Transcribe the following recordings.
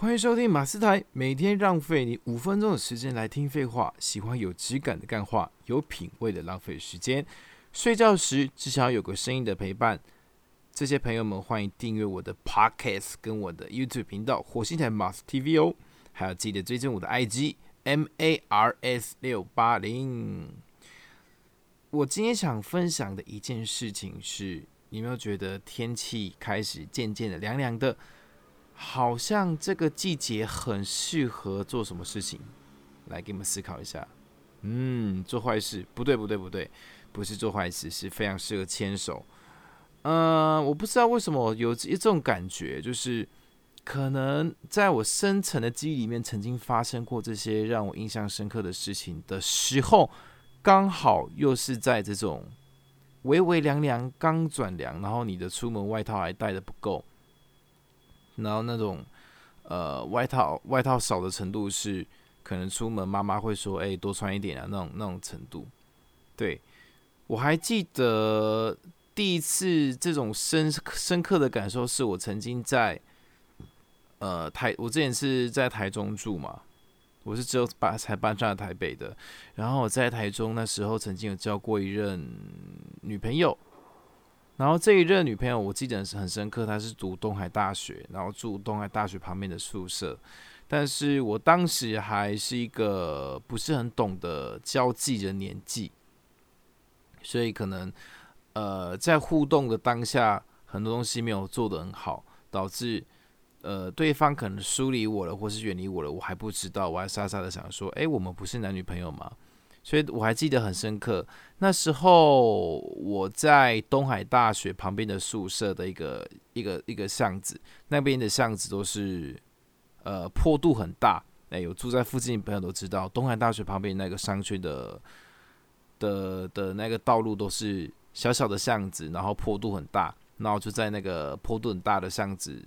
欢迎收听马斯台，每天浪费你五分钟的时间来听废话。喜欢有质感的干话，有品味的浪费时间。睡觉时至少有个声音的陪伴。这些朋友们，欢迎订阅我的 Podcast 跟我的 YouTube 频道火星台 Mars TV 哦。还要记得追踪我的 IG M A R S 六八零。我今天想分享的一件事情是，你有没有觉得天气开始渐渐的凉凉的？好像这个季节很适合做什么事情？来给你们思考一下。嗯，做坏事？不对，不对，不对，不是做坏事，是非常适合牵手。嗯，我不知道为什么有这种感觉，就是可能在我深层的记忆里面，曾经发生过这些让我印象深刻的事情的时候，刚好又是在这种微微凉凉、刚转凉，然后你的出门外套还带的不够。然后那种，呃，外套外套少的程度是，可能出门妈妈会说，哎，多穿一点啊，那种那种程度。对，我还记得第一次这种深深刻的感受，是我曾经在，呃，台，我之前是在台中住嘛，我是只有搬才搬上了台北的，然后我在台中那时候曾经有交过一任女朋友。然后这一任女朋友，我记得是很深刻，她是读东海大学，然后住东海大学旁边的宿舍。但是我当时还是一个不是很懂得交际的年纪，所以可能呃在互动的当下，很多东西没有做得很好，导致呃对方可能疏离我了，或是远离我了，我还不知道，我还傻傻的想说，哎，我们不是男女朋友吗？所以我还记得很深刻，那时候我在东海大学旁边的宿舍的一个一个一个巷子，那边的巷子都是呃坡度很大，哎，有住在附近的朋友都知道，东海大学旁边那个商圈的的的那个道路都是小小的巷子，然后坡度很大，然后就在那个坡度很大的巷子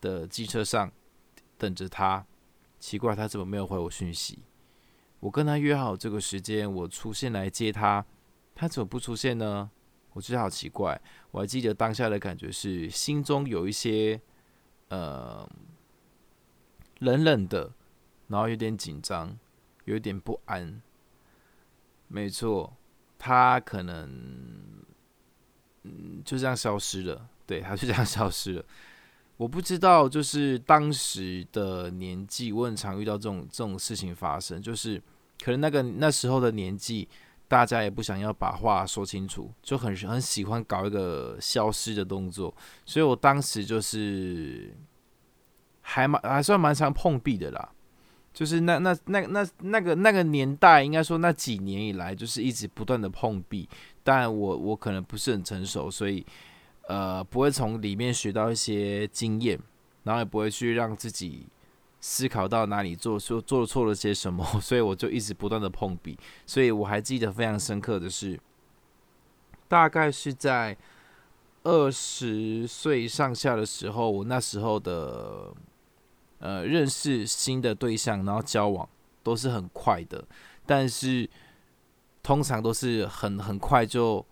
的机车上等着他，奇怪他怎么没有回我讯息？我跟他约好这个时间，我出现来接他，他怎么不出现呢？我觉得好奇怪。我还记得当下的感觉是，心中有一些呃冷冷的，然后有点紧张，有点不安。没错，他可能嗯就这样消失了。对，他就这样 消失了。我不知道，就是当时的年纪，我很常遇到这种这种事情发生，就是可能那个那时候的年纪，大家也不想要把话说清楚，就很很喜欢搞一个消失的动作，所以我当时就是还蛮还算蛮常碰壁的啦，就是那那那那那个那个年代，应该说那几年以来，就是一直不断的碰壁，但我我可能不是很成熟，所以。呃，不会从里面学到一些经验，然后也不会去让自己思考到哪里做说做错了些什么，所以我就一直不断的碰壁。所以我还记得非常深刻的是，大概是在二十岁上下的时候，我那时候的呃认识新的对象，然后交往都是很快的，但是通常都是很很快就。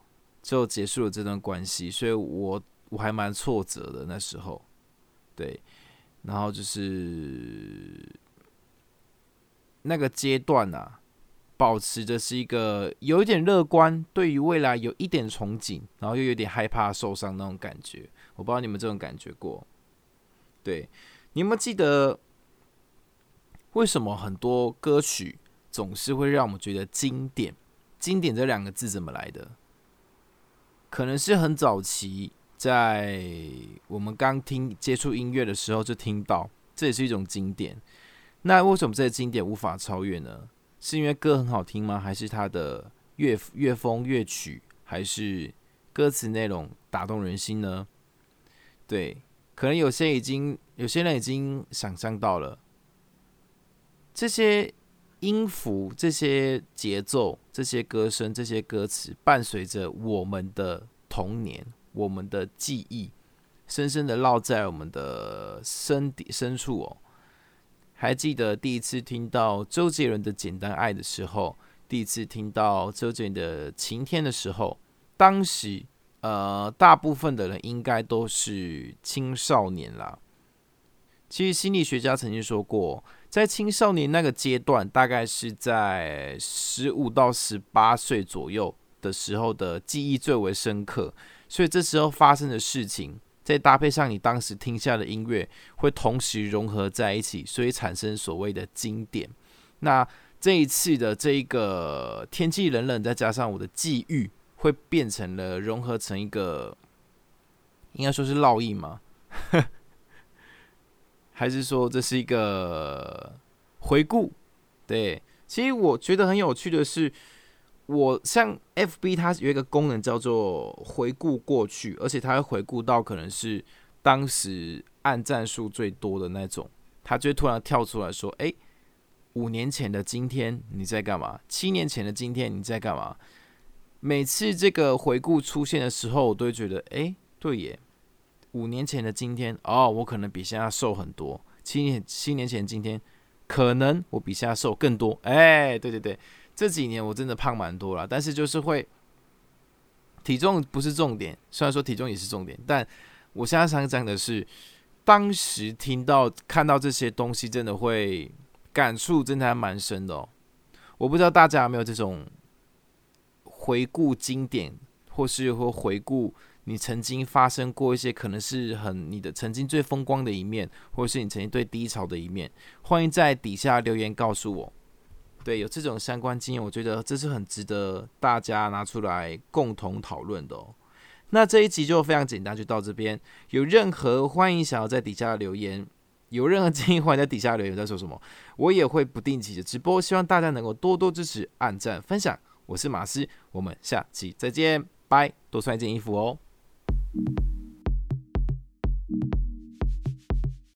就结束了这段关系，所以我我还蛮挫折的那时候，对，然后就是那个阶段啊，保持着是一个有一点乐观，对于未来有一点憧憬，然后又有点害怕受伤那种感觉。我不知道你们这种感觉过？对，你有没有记得为什么很多歌曲总是会让我们觉得经典？经典这两个字怎么来的？可能是很早期，在我们刚听接触音乐的时候就听到，这也是一种经典。那为什么这些经典无法超越呢？是因为歌很好听吗？还是它的乐乐风乐曲，还是歌词内容打动人心呢？对，可能有些已经有些人已经想象到了这些。音符、这些节奏、这些歌声、这些歌词，伴随着我们的童年、我们的记忆，深深的烙在我们的身底深处哦。还记得第一次听到周杰伦的《简单爱》的时候，第一次听到周杰伦的《晴天》的时候，当时呃，大部分的人应该都是青少年啦。其实心理学家曾经说过，在青少年那个阶段，大概是在十五到十八岁左右的时候的记忆最为深刻，所以这时候发生的事情，再搭配上你当时听下的音乐，会同时融合在一起，所以产生所谓的经典。那这一次的这一个天气冷冷，再加上我的际遇，会变成了融合成一个，应该说是烙印吗？还是说这是一个回顾？对，其实我觉得很有趣的是，我像 FB 它有一个功能叫做回顾过去，而且它会回顾到可能是当时按赞数最多的那种，它就会突然跳出来说：“哎。”五年前的今天你在干嘛？七年前的今天你在干嘛？每次这个回顾出现的时候，我都会觉得，哎，对耶，五年前的今天，哦，我可能比现在瘦很多。七年七年前今天，可能我比现在瘦更多。哎，对对对，这几年我真的胖蛮多了，但是就是会体重不是重点，虽然说体重也是重点，但我现在想讲的是，当时听到看到这些东西，真的会。感触真的还蛮深的哦，我不知道大家有没有这种回顾经典，或是或回顾你曾经发生过一些可能是很你的曾经最风光的一面，或是你曾经最低潮的一面，欢迎在底下留言告诉我。对，有这种相关经验，我觉得这是很值得大家拿出来共同讨论的哦。那这一集就非常简单，就到这边。有任何欢迎想要在底下留言。有任何建议，欢迎在底下留言。在说什么，我也会不定期的直播，希望大家能够多多支持、按赞、分享。我是马斯，我们下期再见，拜！多穿一件衣服哦。